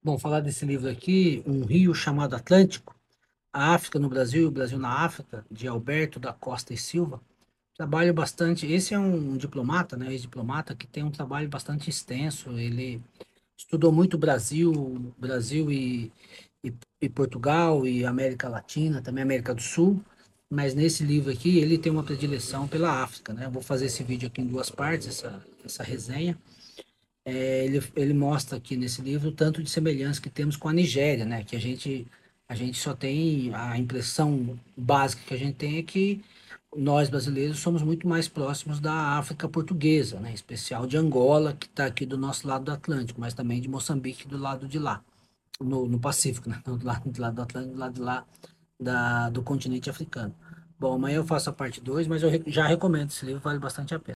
Bom, falar desse livro aqui, Um Rio Chamado Atlântico, a África no Brasil e o Brasil na África, de Alberto da Costa e Silva. Trabalho bastante. Esse é um diplomata, né? Ex-diplomata que tem um trabalho bastante extenso. Ele estudou muito Brasil, Brasil e, e, e Portugal e América Latina, também América do Sul. Mas nesse livro aqui ele tem uma predileção pela África, né? Vou fazer esse vídeo aqui em duas partes, essa, essa resenha. É, ele, ele mostra aqui nesse livro o tanto de semelhança que temos com a Nigéria, né? Que a gente, a gente só tem a impressão básica que a gente tem é que nós brasileiros somos muito mais próximos da África portuguesa, né? Em especial de Angola, que está aqui do nosso lado do Atlântico, mas também de Moçambique do lado de lá, no, no Pacífico, né? Do lado, do lado do Atlântico, do lado de lá da, do continente africano. Bom, amanhã eu faço a parte 2, mas eu já recomendo esse livro, vale bastante a pena.